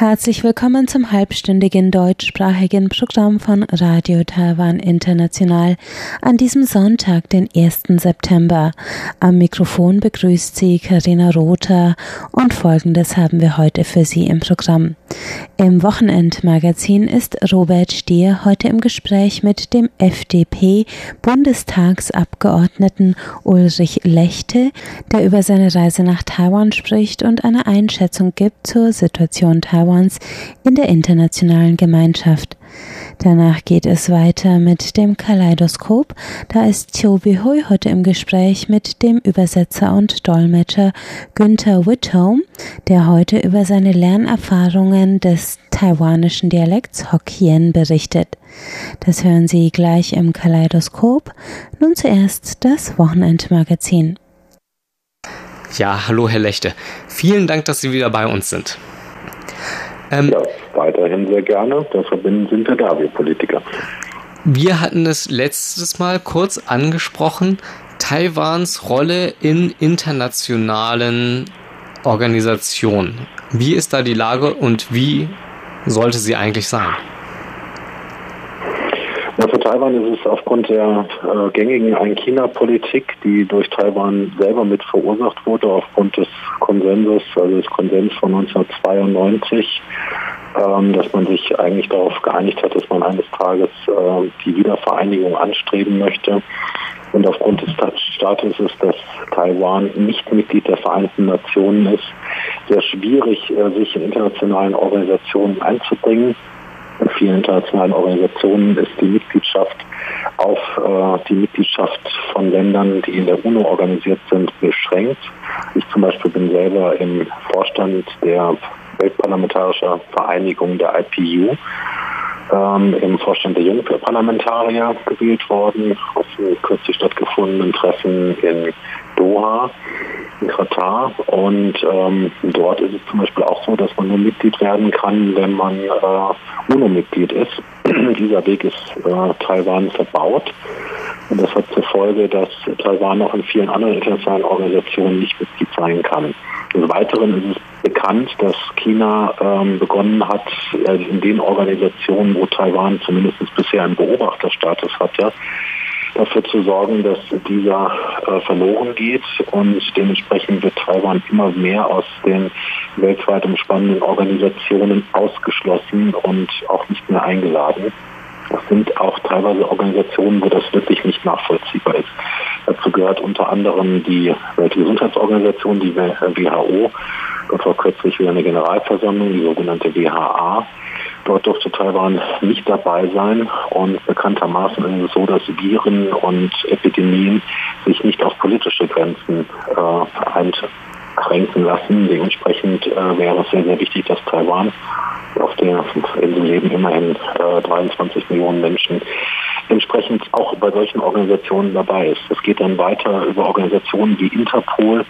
Herzlich willkommen zum halbstündigen deutschsprachigen Programm von Radio Taiwan International an diesem Sonntag, den 1. September. Am Mikrofon begrüßt Sie Karina Rother und Folgendes haben wir heute für Sie im Programm. Im Wochenendmagazin ist Robert Stier heute im Gespräch mit dem FDP-Bundestagsabgeordneten Ulrich Lechte, der über seine Reise nach Taiwan spricht und eine Einschätzung gibt zur Situation Taiwans in der internationalen Gemeinschaft. Danach geht es weiter mit dem Kaleidoskop. Da ist Chobi Hui heute im Gespräch mit dem Übersetzer und Dolmetscher Günther Whitholm, der heute über seine Lernerfahrungen des taiwanischen Dialekts Hokkien berichtet. Das hören Sie gleich im Kaleidoskop. Nun zuerst das Wochenendmagazin. Ja, hallo Herr Lechte. Vielen Dank, dass Sie wieder bei uns sind. Ähm, ja, weiterhin sehr gerne. Dafür sind wir da, wir Politiker. Wir hatten es letztes Mal kurz angesprochen, Taiwans Rolle in internationalen Organisationen. Wie ist da die Lage und wie sollte sie eigentlich sein? Ja, für Taiwan ist es aufgrund der äh, gängigen Ein-China-Politik, die durch Taiwan selber mit verursacht wurde, aufgrund des Konsensus, also des Konsens von 1992, ähm, dass man sich eigentlich darauf geeinigt hat, dass man eines Tages äh, die Wiedervereinigung anstreben möchte. Und aufgrund des Status ist, dass Taiwan nicht Mitglied der Vereinten Nationen ist, sehr schwierig, äh, sich in internationalen Organisationen einzubringen. In vielen internationalen Organisationen ist die Mitgliedschaft auf äh, die Mitgliedschaft von Ländern, die in der UNO organisiert sind, beschränkt. Ich zum Beispiel bin selber im Vorstand der Weltparlamentarischer Vereinigung der IPU ähm, im Vorstand der Jungparlamentarier gewählt worden, auf einem kürzlich stattgefundenen Treffen in Doha in Katar. Und ähm, dort ist es zum Beispiel auch so, dass man nur Mitglied werden kann, wenn man äh, UNO-Mitglied ist. Dieser Weg ist äh, Taiwan verbaut. Und das hat zur Folge, dass Taiwan auch in vielen anderen internationalen Organisationen nicht Mitglied sein kann. Des Weiteren ist es bekannt, dass China ähm, begonnen hat, äh, in den Organisationen, wo Taiwan zumindest bisher einen Beobachterstatus hatte, dafür zu sorgen, dass dieser äh, verloren geht und dementsprechend wird Taiwan immer mehr aus den weltweit umspannenden Organisationen ausgeschlossen und auch nicht mehr eingeladen. Das sind auch teilweise Organisationen, wo das wirklich nicht nachvollziehbar ist. Dazu gehört unter anderem die Weltgesundheitsorganisation, die WHO. Dort war kürzlich wieder eine Generalversammlung, die sogenannte WHA. Dort durfte Taiwan nicht dabei sein und bekanntermaßen ist es so, dass Viren und Epidemien sich nicht auf politische Grenzen äh, einschränken lassen. Dementsprechend äh, wäre es sehr, sehr wichtig, dass Taiwan, auf der Insel leben immerhin äh, 23 Millionen Menschen, entsprechend auch bei solchen Organisationen dabei ist. Es geht dann weiter über Organisationen wie Interpol,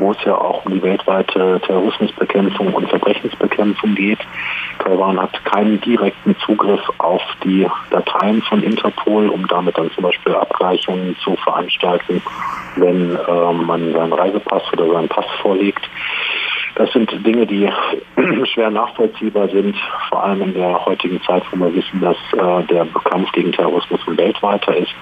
wo es ja auch um die weltweite Terrorismusbekämpfung und Verbrechensbekämpfung geht. Taiwan hat keinen direkten Zugriff auf die Dateien von Interpol, um damit dann zum Beispiel Abgleichungen zu veranstalten, wenn äh, man seinen Reisepass oder seinen Pass vorlegt. Das sind Dinge, die schwer nachvollziehbar sind, vor allem in der heutigen Zeit, wo wir wissen, dass äh, der Kampf gegen Terrorismus ein weltweiter ist.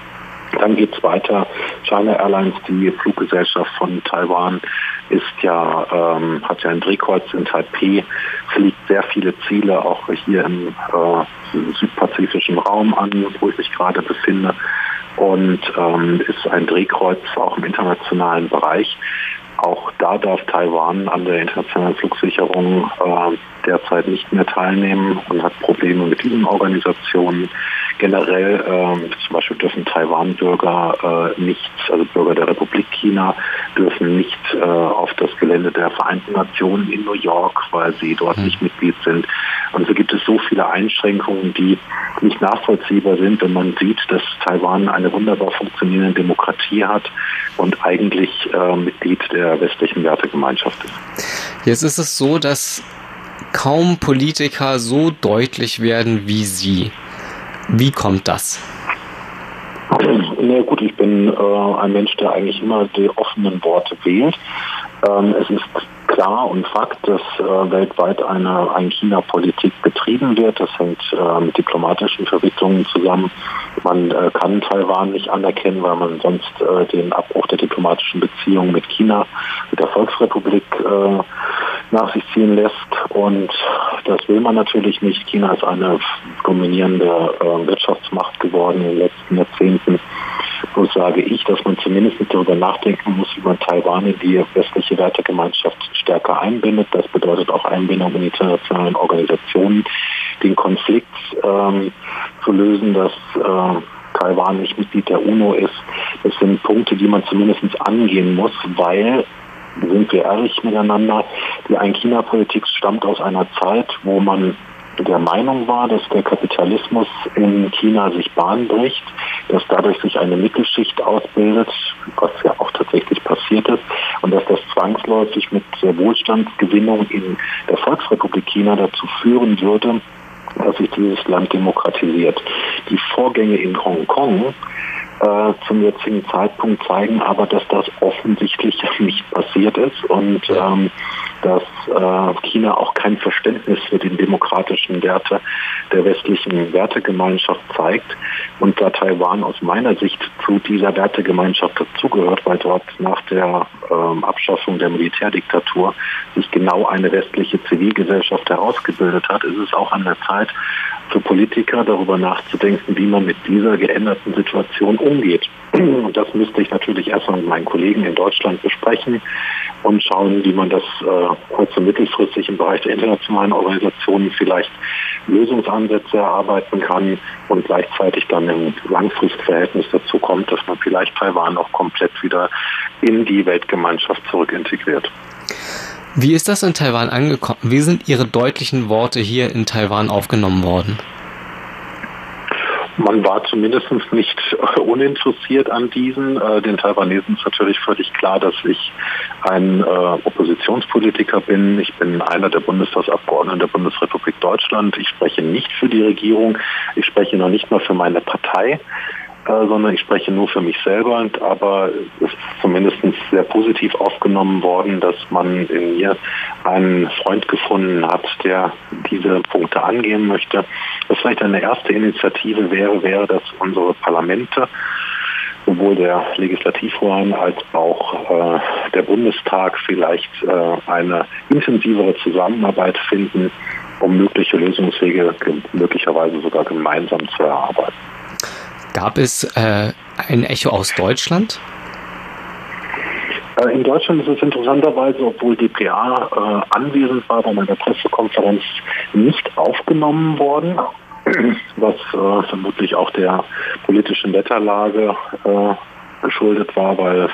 Dann geht es weiter. China Airlines, die Fluggesellschaft von Taiwan, ist ja, ähm, hat ja ein Drehkreuz in Taipei, fliegt sehr viele Ziele auch hier im äh, südpazifischen Raum an, wo ich mich gerade befinde und ähm, ist ein Drehkreuz auch im internationalen Bereich. Auch da darf Taiwan an der internationalen Flugsicherung äh, derzeit nicht mehr teilnehmen und hat Probleme mit diesen Organisationen. Generell ähm, zum Beispiel dürfen Taiwan-Bürger äh, nicht, also Bürger der Republik China, dürfen nicht äh, auf das Gelände der Vereinten Nationen in New York, weil sie dort mhm. nicht Mitglied sind. Und so gibt es so viele Einschränkungen, die nicht nachvollziehbar sind, wenn man sieht, dass Taiwan eine wunderbar funktionierende Demokratie hat und eigentlich äh, Mitglied der westlichen Wertegemeinschaft ist. Jetzt ist es so, dass kaum Politiker so deutlich werden wie Sie. Wie kommt das? Na gut, ich bin äh, ein Mensch, der eigentlich immer die offenen Worte wählt. Ähm, es ist klar und Fakt, dass äh, weltweit eine Ein-China-Politik betrieben wird. Das hängt äh, mit diplomatischen Verwicklungen zusammen. Man äh, kann Taiwan nicht anerkennen, weil man sonst äh, den Abbruch der diplomatischen Beziehungen mit China, mit der Volksrepublik äh, nach sich ziehen lässt. Und das will man natürlich nicht. China ist eine dominierende äh, Wirtschaftsmacht geworden in den letzten Jahrzehnten. So sage ich, dass man zumindest darüber nachdenken muss, wie man Taiwan in die westliche Wertegemeinschaft stärker einbindet. Das bedeutet auch Einbindung in internationalen Organisationen, den Konflikt ähm, zu lösen, dass äh, Taiwan nicht Mitglied der UNO ist. Das sind Punkte, die man zumindest angehen muss, weil sind wir ehrlich miteinander, die Ein-China-Politik stammt aus einer Zeit, wo man der Meinung war, dass der Kapitalismus in China sich Bahn bricht, dass dadurch sich eine Mittelschicht ausbildet, was ja auch tatsächlich passiert ist, und dass das zwangsläufig mit der Wohlstandsgewinnung in der Volksrepublik China dazu führen würde, dass sich dieses Land demokratisiert. Die Vorgänge in Hongkong äh, zum jetzigen Zeitpunkt zeigen aber, dass das offensichtlich nicht passiert ist und ähm, dass äh, China auch kein Verständnis für die demokratischen Werte der westlichen Wertegemeinschaft zeigt und da Taiwan aus meiner Sicht zu dieser Wertegemeinschaft dazugehört, weil dort nach der ähm, Abschaffung der Militärdiktatur sich genau eine westliche Zivilgesellschaft herausgebildet hat, ist es auch an der Zeit, für Politiker darüber nachzudenken, wie man mit dieser geänderten Situation umgeht. Und das müsste ich natürlich erstmal mit meinen Kollegen in Deutschland besprechen und schauen, wie man das äh, kurz- und mittelfristig im Bereich der internationalen Organisationen vielleicht Lösungsansätze erarbeiten kann und gleichzeitig dann im Langfristverhältnis dazu kommt, dass man vielleicht Taiwan auch komplett wieder in die Weltgemeinschaft zurückintegriert. Wie ist das in Taiwan angekommen? Wie sind Ihre deutlichen Worte hier in Taiwan aufgenommen worden? Man war zumindest nicht uninteressiert an diesen. Äh, den Taiwanesen ist natürlich völlig klar, dass ich ein äh, Oppositionspolitiker bin. Ich bin einer der Bundestagsabgeordneten der Bundesrepublik Deutschland. Ich spreche nicht für die Regierung. Ich spreche noch nicht mal für meine Partei äh, sondern ich spreche nur für mich selber. Aber es ist zumindest sehr positiv aufgenommen worden, dass man in mir einen Freund gefunden hat, der diese Punkte angehen möchte. Was vielleicht eine erste Initiative wäre, wäre, dass unsere Parlamente sowohl der Legislativorgan als auch äh, der Bundestag vielleicht äh, eine intensivere Zusammenarbeit finden, um mögliche Lösungswege möglicherweise sogar gemeinsam zu erarbeiten. Gab es äh, ein Echo aus Deutschland? Äh, in Deutschland ist es interessanterweise, obwohl DPA äh, anwesend war bei meiner Pressekonferenz, nicht aufgenommen worden, was äh, vermutlich auch der politischen Wetterlage äh, geschuldet war, weil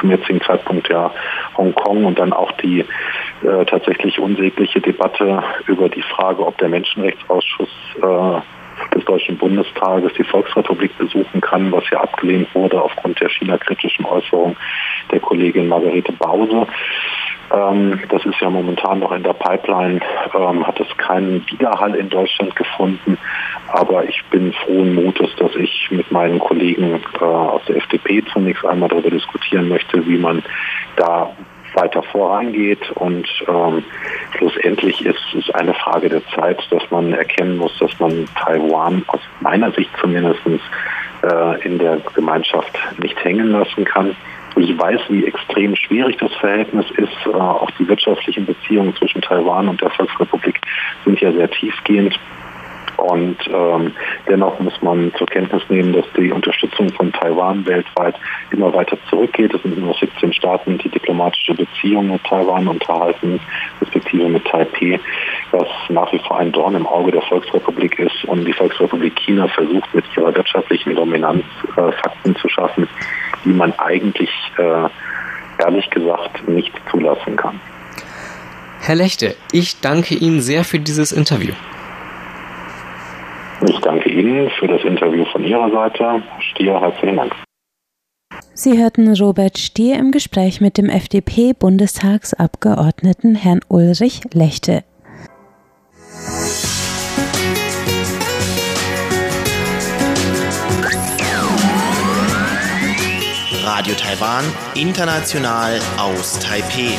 zum jetzigen Zeitpunkt ja Hongkong und dann auch die äh, tatsächlich unsägliche Debatte über die Frage, ob der Menschenrechtsausschuss äh, Deutschen Bundestages die Volksrepublik besuchen kann, was ja abgelehnt wurde aufgrund der China-kritischen Äußerung der Kollegin Margarete Bause. Ähm, das ist ja momentan noch in der Pipeline, ähm, hat es keinen Widerhall in Deutschland gefunden. Aber ich bin frohen Mutes, dass ich mit meinen Kollegen äh, aus der FDP zunächst einmal darüber diskutieren möchte, wie man da weiter vorangeht und ähm, schlussendlich ist es eine Frage der Zeit, dass man erkennen muss, dass man Taiwan aus meiner Sicht zumindest äh, in der Gemeinschaft nicht hängen lassen kann. Ich weiß, wie extrem schwierig das Verhältnis ist. Äh, auch die wirtschaftlichen Beziehungen zwischen Taiwan und der Volksrepublik sind ja sehr tiefgehend. Und ähm, dennoch muss man zur Kenntnis nehmen, dass die Unterstützung von Taiwan weltweit immer weiter zurückgeht. Es sind nur 17 Staaten, die diplomatische Beziehungen mit Taiwan unterhalten, respektive mit Taipei, was nach wie vor ein Dorn im Auge der Volksrepublik ist. Und die Volksrepublik China versucht mit ihrer wirtschaftlichen Dominanz äh, Fakten zu schaffen, die man eigentlich äh, ehrlich gesagt nicht zulassen kann. Herr Lechte, ich danke Ihnen sehr für dieses Interview. Ihnen für das Interview von Ihrer Seite. Stier, herzlichen Dank. Sie hörten Robert Stier im Gespräch mit dem FDP-Bundestagsabgeordneten Herrn Ulrich Lechte. Radio Taiwan, international aus Taipei.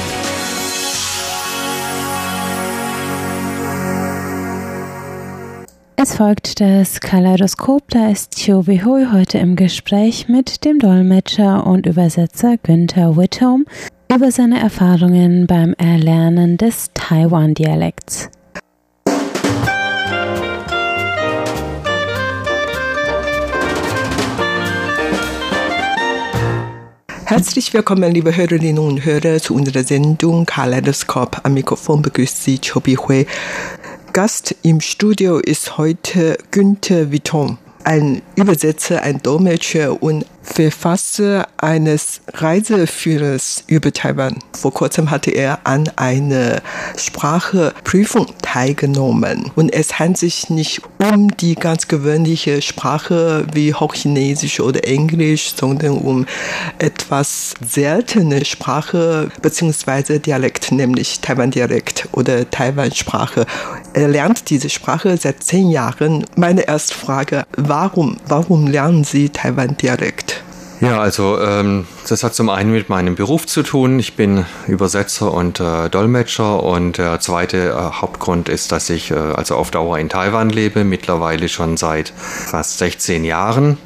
Es folgt das Kaleidoskop, da ist Chiu Hui heute im Gespräch mit dem Dolmetscher und Übersetzer Günther Whitcomb über seine Erfahrungen beim Erlernen des Taiwan-Dialekts. Herzlich willkommen, liebe Hörerinnen und Hörer, zu unserer Sendung Kaleidoskop. Am Mikrofon begrüßt Sie Chobi Hui. Gast im Studio ist heute Günther Witton, ein Übersetzer, ein Dolmetscher und Verfasser eines Reiseführers über Taiwan. Vor kurzem hatte er an einer Sprachprüfung teilgenommen. Und es handelt sich nicht um die ganz gewöhnliche Sprache wie Hochchinesisch oder Englisch, sondern um etwas seltene Sprache bzw. Dialekt, nämlich Taiwan-Dialekt oder Taiwan-Sprache. Er lernt diese Sprache seit zehn Jahren. Meine erste Frage, warum, warum lernen Sie Taiwan-Dialekt? Ja, also ähm, das hat zum einen mit meinem Beruf zu tun. Ich bin Übersetzer und äh, Dolmetscher und der zweite äh, Hauptgrund ist, dass ich äh, also auf Dauer in Taiwan lebe, mittlerweile schon seit fast 16 Jahren.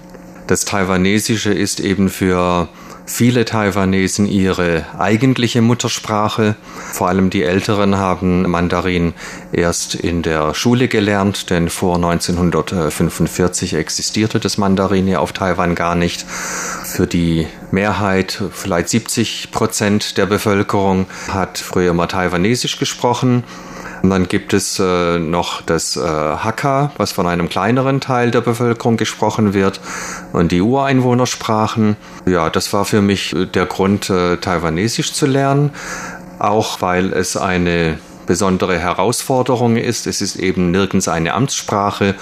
Das Taiwanesische ist eben für viele Taiwanesen ihre eigentliche Muttersprache. Vor allem die Älteren haben Mandarin erst in der Schule gelernt, denn vor 1945 existierte das Mandarin ja auf Taiwan gar nicht. Für die Mehrheit, vielleicht 70 Prozent der Bevölkerung, hat früher mal Taiwanesisch gesprochen. Und dann gibt es äh, noch das äh, Hakka, was von einem kleineren Teil der Bevölkerung gesprochen wird, und die Ureinwohnersprachen. Ja, das war für mich äh, der Grund, äh, Taiwanesisch zu lernen, auch weil es eine besondere Herausforderung ist. Es ist eben nirgends eine Amtssprache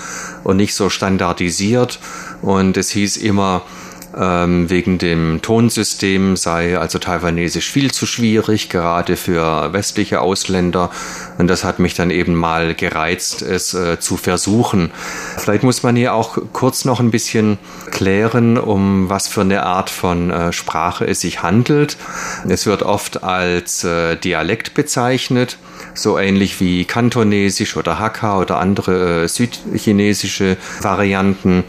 und nicht so standardisiert. Und es hieß immer, wegen dem Tonsystem sei also Taiwanesisch viel zu schwierig, gerade für westliche Ausländer. Und das hat mich dann eben mal gereizt, es äh, zu versuchen. Vielleicht muss man hier auch kurz noch ein bisschen klären, um was für eine Art von äh, Sprache es sich handelt. Es wird oft als äh, Dialekt bezeichnet so ähnlich wie Kantonesisch oder Hakka oder andere äh, südchinesische Varianten.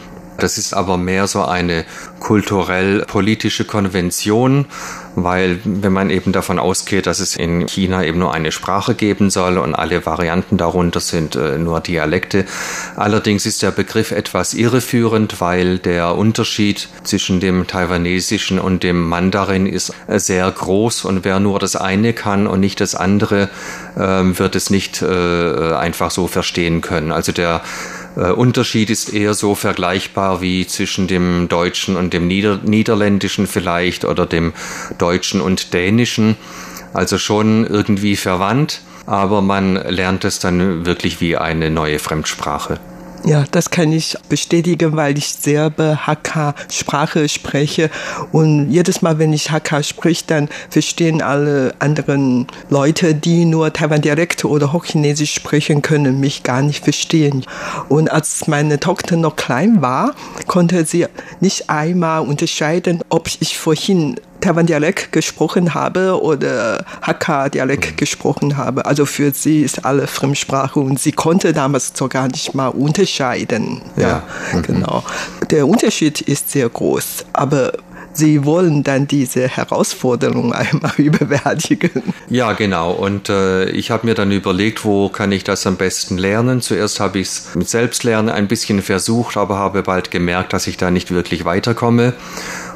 Das ist aber mehr so eine kulturell-politische Konvention, weil wenn man eben davon ausgeht, dass es in China eben nur eine Sprache geben soll und alle Varianten darunter sind äh, nur Dialekte. Allerdings ist der Begriff etwas irreführend, weil der Unterschied zwischen dem Taiwanesischen und dem Mandarin ist sehr groß und wer nur das eine kann und nicht das andere, äh, wird es nicht äh, einfach so verstehen können. Also der äh, Unterschied ist eher so vergleichbar wie zwischen dem Deutschen und dem Nieder Niederländischen vielleicht oder dem Deutschen und Dänischen. Also schon irgendwie verwandt, aber man lernt es dann wirklich wie eine neue Fremdsprache. Ja, das kann ich bestätigen, weil ich selber Hakka-Sprache spreche. Und jedes Mal, wenn ich Hakka spreche, dann verstehen alle anderen Leute, die nur Taiwan-Dialekt oder Hochchinesisch sprechen können, mich gar nicht verstehen. Und als meine Tochter noch klein war, konnte sie nicht einmal unterscheiden, ob ich vorhin Taiwan-Dialekt gesprochen habe oder Hakka-Dialekt mhm. gesprochen habe. Also für sie ist alle Fremdsprache und sie konnte damals sogar nicht mal unterscheiden. Ja, ja. Mhm. genau. Der Unterschied ist sehr groß, aber Sie wollen dann diese Herausforderung einmal überwältigen. Ja, genau. Und äh, ich habe mir dann überlegt, wo kann ich das am besten lernen. Zuerst habe ich es mit Selbstlernen ein bisschen versucht, aber habe bald gemerkt, dass ich da nicht wirklich weiterkomme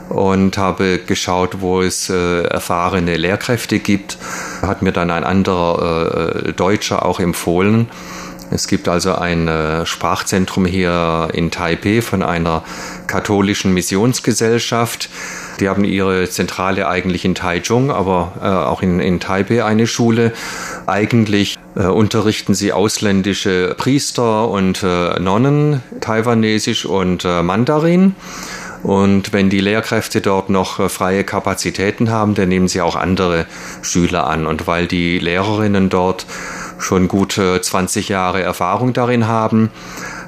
und habe geschaut, wo es äh, erfahrene Lehrkräfte gibt. Hat mir dann ein anderer äh, Deutscher auch empfohlen. Es gibt also ein äh, Sprachzentrum hier in Taipei von einer katholischen Missionsgesellschaft. Die haben ihre Zentrale eigentlich in Taichung, aber äh, auch in, in Taipei eine Schule. Eigentlich äh, unterrichten sie ausländische Priester und äh, Nonnen, taiwanesisch und äh, Mandarin. Und wenn die Lehrkräfte dort noch äh, freie Kapazitäten haben, dann nehmen sie auch andere Schüler an. Und weil die Lehrerinnen dort schon gute 20 Jahre Erfahrung darin haben,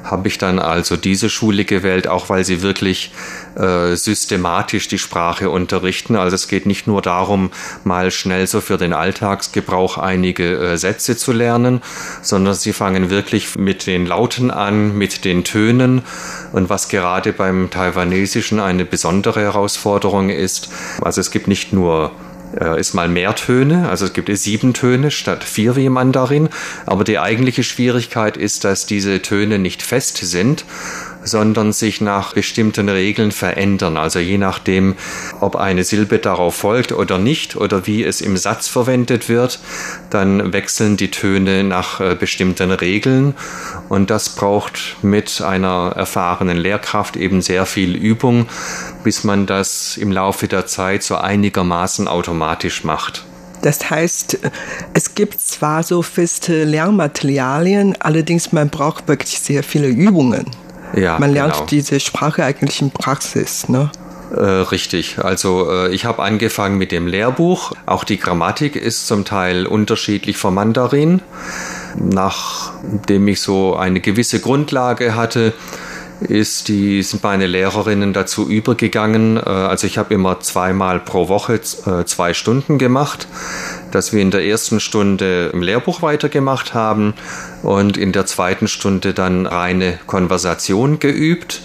habe ich dann also diese Schule gewählt, auch weil sie wirklich äh, systematisch die Sprache unterrichten. Also es geht nicht nur darum, mal schnell so für den Alltagsgebrauch einige äh, Sätze zu lernen, sondern sie fangen wirklich mit den Lauten an, mit den Tönen. Und was gerade beim Taiwanesischen eine besondere Herausforderung ist, also es gibt nicht nur ist mal mehr Töne, also es gibt sieben Töne statt vier wie im Mandarin, aber die eigentliche Schwierigkeit ist, dass diese Töne nicht fest sind, sondern sich nach bestimmten Regeln verändern. Also je nachdem, ob eine Silbe darauf folgt oder nicht oder wie es im Satz verwendet wird, dann wechseln die Töne nach äh, bestimmten Regeln und das braucht mit einer erfahrenen Lehrkraft eben sehr viel Übung, bis man das im Laufe der Zeit so einigermaßen automatisch macht. Das heißt, es gibt zwar so feste Lernmaterialien, allerdings man braucht wirklich sehr viele Übungen. Ja, Man lernt genau. diese Sprache eigentlich in Praxis, ne? Äh, richtig. Also äh, ich habe angefangen mit dem Lehrbuch. Auch die Grammatik ist zum Teil unterschiedlich vom Mandarin. Nachdem ich so eine gewisse Grundlage hatte, ist die, sind meine Lehrerinnen dazu übergegangen. Äh, also ich habe immer zweimal pro Woche äh, zwei Stunden gemacht, dass wir in der ersten Stunde im Lehrbuch weitergemacht haben und in der zweiten Stunde dann reine Konversation geübt.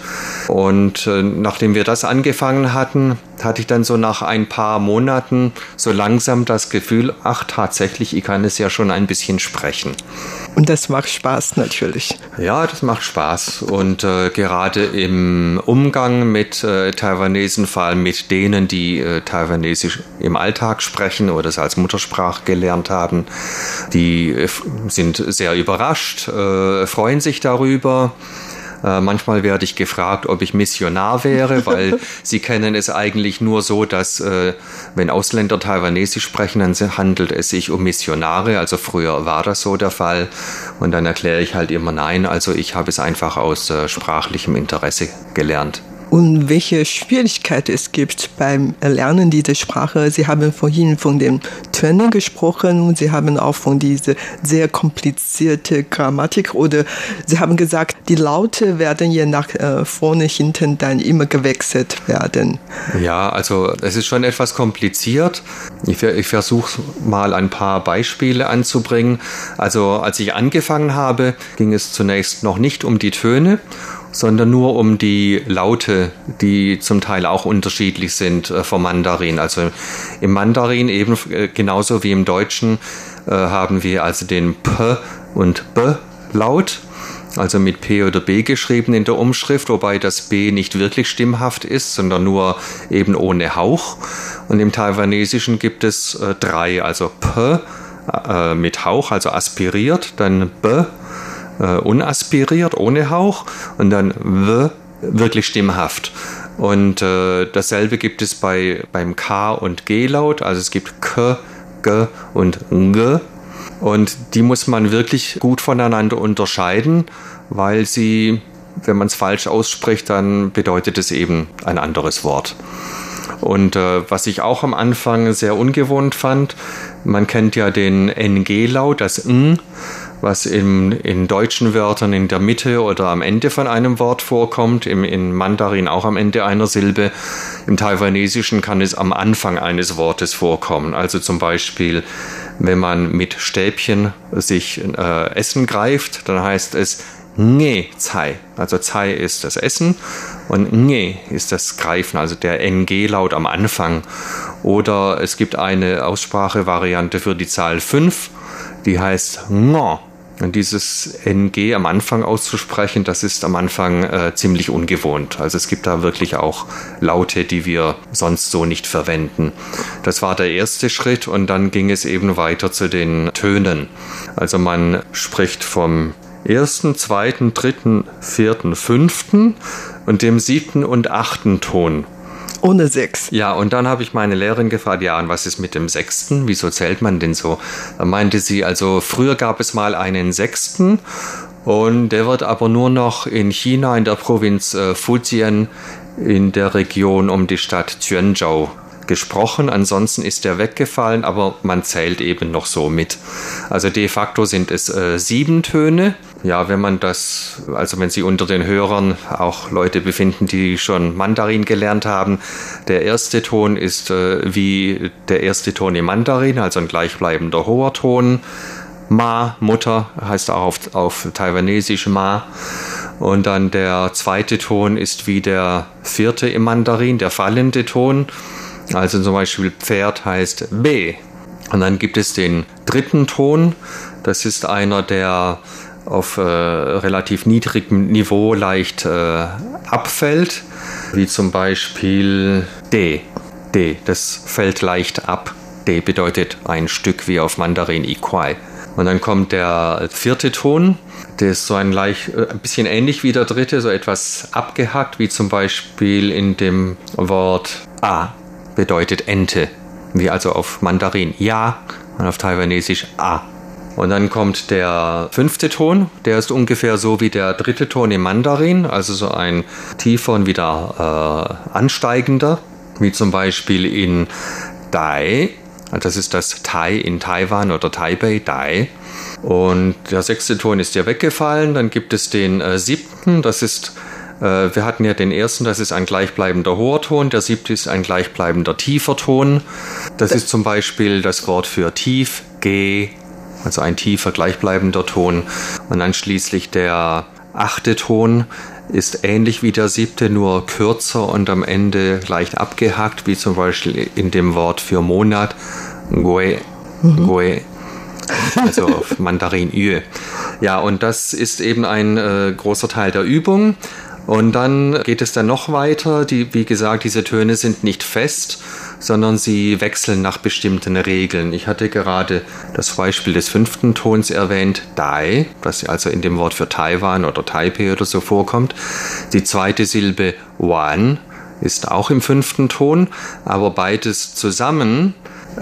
Und äh, nachdem wir das angefangen hatten, hatte ich dann so nach ein paar Monaten so langsam das Gefühl, ach tatsächlich, ich kann es ja schon ein bisschen sprechen. Und das macht Spaß natürlich. Ja, das macht Spaß. Und äh, gerade im Umgang mit äh, Taiwanesen, vor allem mit denen, die äh, Taiwanesisch im Alltag sprechen oder es als Muttersprache gelernt haben, die äh, sind sehr überrascht, äh, freuen sich darüber. Äh, manchmal werde ich gefragt, ob ich Missionar wäre, weil sie kennen es eigentlich nur so, dass äh, wenn Ausländer Taiwanesisch sprechen, dann handelt es sich um Missionare. Also früher war das so der Fall. Und dann erkläre ich halt immer nein. Also ich habe es einfach aus äh, sprachlichem Interesse gelernt und welche Schwierigkeiten es gibt beim Erlernen dieser Sprache. Sie haben vorhin von den Tönen gesprochen und Sie haben auch von dieser sehr komplizierten Grammatik oder Sie haben gesagt, die Laute werden je nach äh, vorne, hinten dann immer gewechselt werden. Ja, also es ist schon etwas kompliziert. Ich, ich versuche mal ein paar Beispiele anzubringen. Also als ich angefangen habe, ging es zunächst noch nicht um die Töne sondern nur um die Laute, die zum Teil auch unterschiedlich sind äh, vom Mandarin. Also im Mandarin eben äh, genauso wie im Deutschen äh, haben wir also den P und B Laut, also mit P oder B geschrieben in der Umschrift, wobei das B nicht wirklich stimmhaft ist, sondern nur eben ohne Hauch. Und im Taiwanesischen gibt es drei, also P mit Hauch, also aspiriert, dann B äh, unaspiriert, ohne Hauch und dann W wirklich stimmhaft. Und äh, dasselbe gibt es bei, beim K und G-Laut, also es gibt K, G und G. Und die muss man wirklich gut voneinander unterscheiden, weil sie, wenn man es falsch ausspricht, dann bedeutet es eben ein anderes Wort. Und äh, was ich auch am Anfang sehr ungewohnt fand, man kennt ja den NG-Laut, das N was in, in deutschen Wörtern in der Mitte oder am Ende von einem Wort vorkommt, im, in Mandarin auch am Ende einer Silbe. Im Taiwanesischen kann es am Anfang eines Wortes vorkommen. Also zum Beispiel, wenn man mit Stäbchen sich äh, Essen greift, dann heißt es Nge Zai. Also Zai ist das Essen und Nge ist das Greifen, also der NG-Laut am Anfang. Oder es gibt eine Aussprachevariante für die Zahl 5 die heißt Ngo. Und dieses NG am Anfang auszusprechen, das ist am Anfang äh, ziemlich ungewohnt. Also es gibt da wirklich auch Laute, die wir sonst so nicht verwenden. Das war der erste Schritt und dann ging es eben weiter zu den Tönen. Also man spricht vom ersten, zweiten, dritten, vierten, fünften und dem siebten und achten Ton ohne sechs. Ja, und dann habe ich meine Lehrerin gefragt, ja, und was ist mit dem sechsten? Wieso zählt man denn so? Da meinte sie, also früher gab es mal einen sechsten und der wird aber nur noch in China, in der Provinz äh, Fujian, in der Region um die Stadt Quanzhou gesprochen. Ansonsten ist der weggefallen, aber man zählt eben noch so mit. Also de facto sind es äh, sieben Töne ja, wenn man das, also wenn Sie unter den Hörern auch Leute befinden, die schon Mandarin gelernt haben, der erste Ton ist äh, wie der erste Ton im Mandarin, also ein gleichbleibender hoher Ton. Ma, Mutter, heißt auch auf, auf Taiwanesisch Ma. Und dann der zweite Ton ist wie der vierte im Mandarin, der fallende Ton. Also zum Beispiel Pferd heißt B. Und dann gibt es den dritten Ton. Das ist einer, der auf äh, relativ niedrigem Niveau leicht äh, abfällt, wie zum Beispiel D. D, das fällt leicht ab. D bedeutet ein Stück wie auf Mandarin Iquai. Und dann kommt der vierte Ton, der ist so ein leicht, äh, ein bisschen ähnlich wie der dritte, so etwas abgehackt, wie zum Beispiel in dem Wort A bedeutet Ente, wie also auf Mandarin Ja und auf Taiwanesisch A. Und dann kommt der fünfte Ton, der ist ungefähr so wie der dritte Ton im Mandarin, also so ein tiefer und wieder äh, ansteigender, wie zum Beispiel in Dai, das ist das Tai in Taiwan oder Taipei, Dai. Und der sechste Ton ist ja weggefallen, dann gibt es den äh, siebten, das ist äh, wir hatten ja den ersten, das ist ein gleichbleibender hoher Ton, der siebte ist ein gleichbleibender tiefer Ton. Das ist zum Beispiel das Wort für tief, G, also ein tiefer gleichbleibender Ton. Und dann schließlich der achte Ton ist ähnlich wie der siebte, nur kürzer und am Ende leicht abgehackt, wie zum Beispiel in dem Wort für Monat, Gue, mhm. Gue, also auf Mandarin Yue. Ja, und das ist eben ein äh, großer Teil der Übung. Und dann geht es dann noch weiter. Die, wie gesagt, diese Töne sind nicht fest, sondern sie wechseln nach bestimmten Regeln. Ich hatte gerade das Beispiel des fünften Tons erwähnt, Dai, das also in dem Wort für Taiwan oder Taipei oder so vorkommt. Die zweite Silbe Wan ist auch im fünften Ton, aber beides zusammen,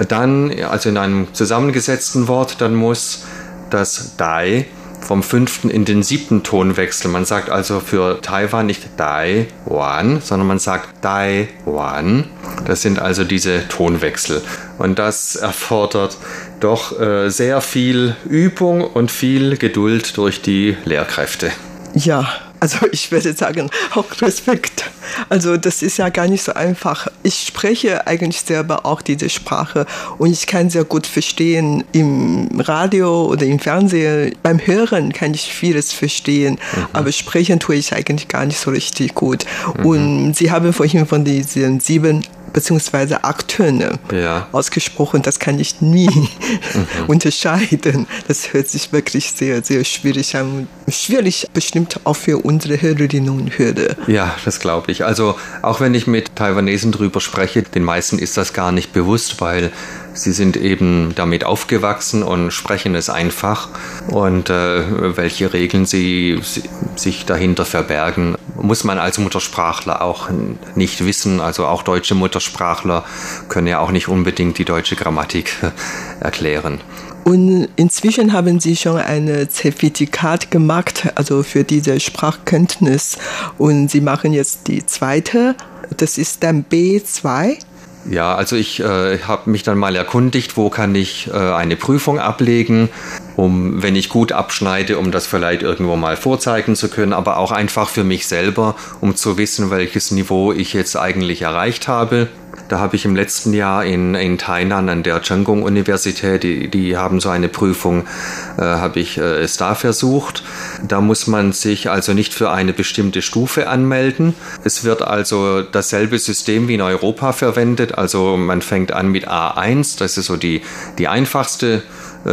dann, also in einem zusammengesetzten Wort, dann muss das Dai vom fünften in den siebten Ton wechseln. Man sagt also für Taiwan nicht Taiwan, sondern man sagt Taiwan. Das sind also diese Tonwechsel. Und das erfordert doch äh, sehr viel Übung und viel Geduld durch die Lehrkräfte. Ja, also ich würde sagen, auch Respekt. Also das ist ja gar nicht so einfach. Ich spreche eigentlich selber auch diese Sprache und ich kann sehr gut verstehen im Radio oder im Fernsehen. Beim Hören kann ich vieles verstehen, mhm. aber sprechen tue ich eigentlich gar nicht so richtig gut. Mhm. Und Sie haben vorhin von diesen sieben beziehungsweise Akttöne ja. ausgesprochen. Das kann ich nie mhm. unterscheiden. Das hört sich wirklich sehr, sehr schwierig an. Schwierig bestimmt auch für unsere Hörerinnen und Hörer. Ja, das glaube ich. Also auch wenn ich mit Taiwanesen drüber spreche, den meisten ist das gar nicht bewusst, weil Sie sind eben damit aufgewachsen und sprechen es einfach. Und äh, welche Regeln sie, sie, sich dahinter verbergen, muss man als Muttersprachler auch nicht wissen. Also auch deutsche Muttersprachler können ja auch nicht unbedingt die deutsche Grammatik erklären. Und inzwischen haben Sie schon ein Zertifikat gemacht, also für diese Sprachkenntnis. Und Sie machen jetzt die zweite, das ist dann B2. Ja, also ich äh, habe mich dann mal erkundigt, wo kann ich äh, eine Prüfung ablegen, um, wenn ich gut abschneide, um das vielleicht irgendwo mal vorzeigen zu können, aber auch einfach für mich selber, um zu wissen, welches Niveau ich jetzt eigentlich erreicht habe. Da habe ich im letzten Jahr in, in Tainan an der Zhengong Universität, die, die haben so eine Prüfung, äh, habe ich äh, es da versucht. Da muss man sich also nicht für eine bestimmte Stufe anmelden. Es wird also dasselbe System wie in Europa verwendet. Also man fängt an mit A1, das ist so die, die einfachste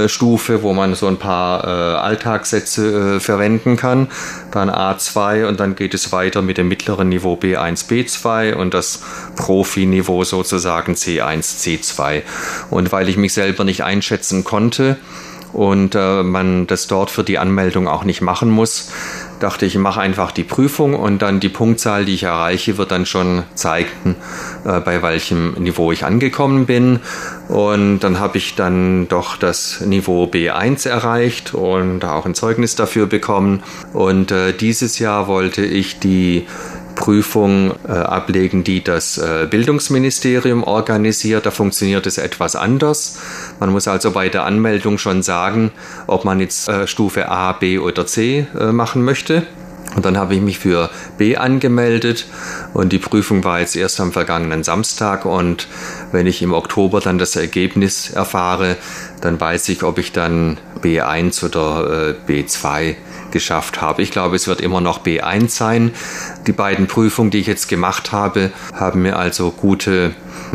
Stufe, wo man so ein paar äh, Alltagssätze äh, verwenden kann. Dann A2 und dann geht es weiter mit dem mittleren Niveau B1, B2 und das Profi-Niveau sozusagen C1, C2. Und weil ich mich selber nicht einschätzen konnte, und äh, man das dort für die Anmeldung auch nicht machen muss, dachte ich, ich mache einfach die Prüfung und dann die Punktzahl, die ich erreiche, wird dann schon zeigen, äh, bei welchem Niveau ich angekommen bin. Und dann habe ich dann doch das Niveau B1 erreicht und auch ein Zeugnis dafür bekommen. Und äh, dieses Jahr wollte ich die Prüfung äh, ablegen, die das äh, Bildungsministerium organisiert. Da funktioniert es etwas anders. Man muss also bei der Anmeldung schon sagen, ob man jetzt äh, Stufe A, B oder C äh, machen möchte. Und dann habe ich mich für B angemeldet und die Prüfung war jetzt erst am vergangenen Samstag und wenn ich im Oktober dann das Ergebnis erfahre, dann weiß ich, ob ich dann B1 oder äh, B2 geschafft habe. Ich glaube, es wird immer noch B1 sein. Die beiden Prüfungen, die ich jetzt gemacht habe, haben mir also gute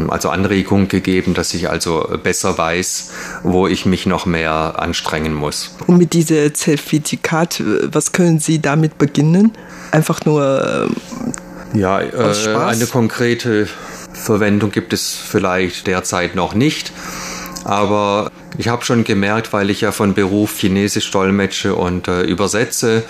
also Anregung gegeben, dass ich also besser weiß, wo ich mich noch mehr anstrengen muss. Und mit diesem Zertifikat, was können Sie damit beginnen? Einfach nur äh, ja, äh, eine konkrete Verwendung gibt es vielleicht derzeit noch nicht. Aber ich habe schon gemerkt, weil ich ja von Beruf Chinesisch dolmetsche und äh, übersetze,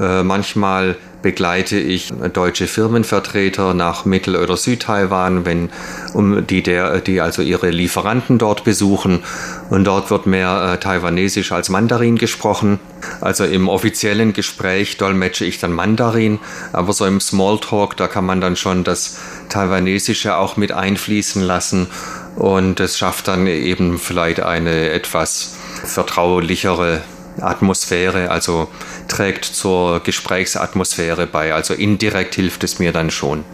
äh, manchmal begleite ich deutsche Firmenvertreter nach Mittel- oder Südtaiwan, wenn um die der die also ihre Lieferanten dort besuchen und dort wird mehr äh, taiwanesisch als Mandarin gesprochen. Also im offiziellen Gespräch dolmetsche ich dann Mandarin, aber so im Smalltalk, da kann man dann schon das taiwanesische auch mit einfließen lassen und es schafft dann eben vielleicht eine etwas vertraulichere Atmosphäre, also trägt zur Gesprächsatmosphäre bei. Also indirekt hilft es mir dann schon.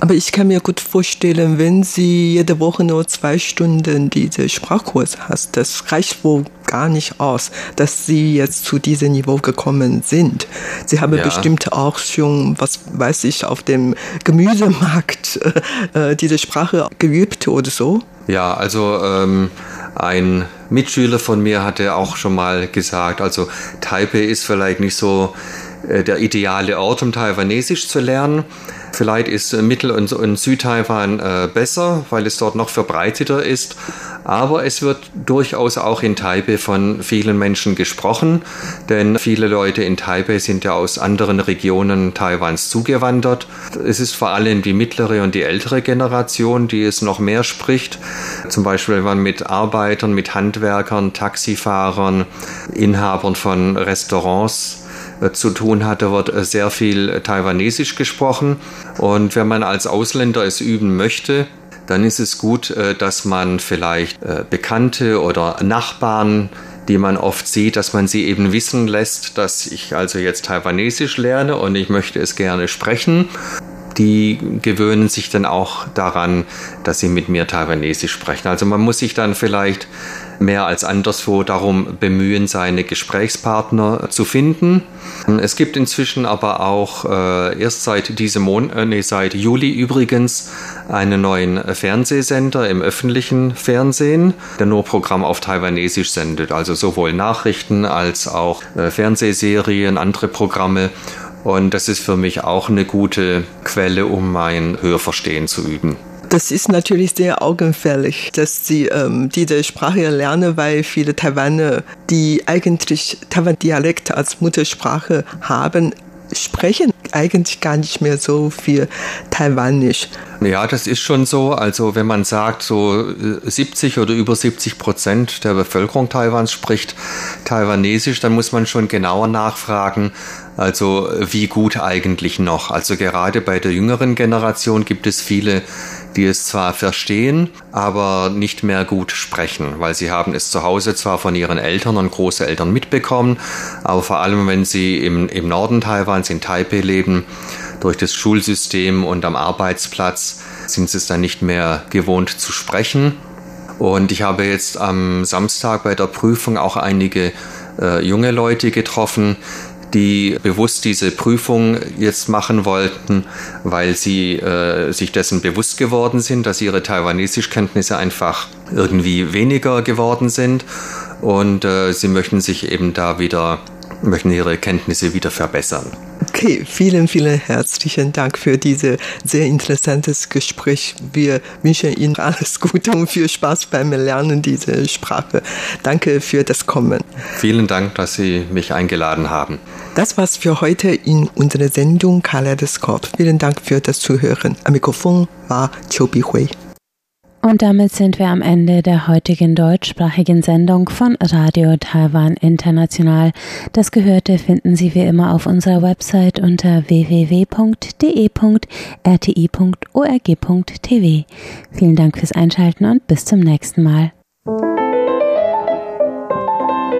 Aber ich kann mir gut vorstellen, wenn Sie jede Woche nur zwei Stunden diese Sprachkurs hast, das reicht wohl gar nicht aus, dass Sie jetzt zu diesem Niveau gekommen sind. Sie haben ja. bestimmt auch schon, was weiß ich, auf dem Gemüsemarkt äh, diese Sprache geübt oder so. Ja, also ähm, ein Mitschüler von mir hatte auch schon mal gesagt, also Taipei ist vielleicht nicht so äh, der ideale Ort, um Taiwanesisch zu lernen. Vielleicht ist äh, Mittel- und, und Südtaiwan äh, besser, weil es dort noch verbreiteter ist. Aber es wird durchaus auch in Taipei von vielen Menschen gesprochen, denn viele Leute in Taipei sind ja aus anderen Regionen Taiwans zugewandert. Es ist vor allem die mittlere und die ältere Generation, die es noch mehr spricht. Zum Beispiel, wenn man mit Arbeitern, mit Handwerkern, Taxifahrern, Inhabern von Restaurants zu tun hatte, wird äh, sehr viel Taiwanesisch gesprochen. Und wenn man als Ausländer es üben möchte, dann ist es gut, äh, dass man vielleicht Bekannte oder Nachbarn, die man oft sieht, dass man sie eben wissen lässt, dass ich also jetzt Taiwanesisch lerne und ich möchte es gerne sprechen. Die gewöhnen sich dann auch daran, dass sie mit mir Taiwanesisch sprechen. Also man muss sich dann vielleicht mehr als anderswo darum bemühen, seine Gesprächspartner zu finden. Es gibt inzwischen aber auch äh, erst seit diesem Monat, äh, nee, seit Juli übrigens, einen neuen Fernsehsender im öffentlichen Fernsehen, der nur Programm auf Taiwanesisch sendet, also sowohl Nachrichten als auch äh, Fernsehserien, andere Programme. Und das ist für mich auch eine gute Quelle, um mein Hörverstehen zu üben. Das ist natürlich sehr augenfällig, dass sie ähm, diese Sprache lernen, weil viele Taiwaner, die eigentlich Taiwan-Dialekt als Muttersprache haben, sprechen eigentlich gar nicht mehr so viel Taiwanisch. Ja, das ist schon so. Also wenn man sagt, so 70 äh, oder über 70 Prozent der Bevölkerung Taiwans spricht Taiwanesisch, dann muss man schon genauer nachfragen, also wie gut eigentlich noch. Also gerade bei der jüngeren Generation gibt es viele die es zwar verstehen, aber nicht mehr gut sprechen, weil sie haben es zu Hause zwar von ihren Eltern und Großeltern mitbekommen, aber vor allem wenn sie im, im Norden Taiwans, in Taipei leben, durch das Schulsystem und am Arbeitsplatz sind sie es dann nicht mehr gewohnt zu sprechen. Und ich habe jetzt am Samstag bei der Prüfung auch einige äh, junge Leute getroffen, die bewusst diese Prüfung jetzt machen wollten, weil sie äh, sich dessen bewusst geworden sind, dass ihre Taiwanesischkenntnisse einfach irgendwie weniger geworden sind und äh, sie möchten sich eben da wieder, möchten ihre Kenntnisse wieder verbessern. Okay, vielen, vielen herzlichen Dank für dieses sehr interessantes Gespräch. Wir wünschen Ihnen alles Gute und viel Spaß beim Lernen dieser Sprache. Danke für das Kommen. Vielen Dank, dass Sie mich eingeladen haben. Das war's für heute in unserer Sendung Kaleidoskop. Vielen Dank für das Zuhören. Am Mikrofon war Chobi Hui. Und damit sind wir am Ende der heutigen deutschsprachigen Sendung von Radio Taiwan International. Das Gehörte finden Sie wie immer auf unserer Website unter www.de.rti.org.tv. Vielen Dank fürs Einschalten und bis zum nächsten Mal.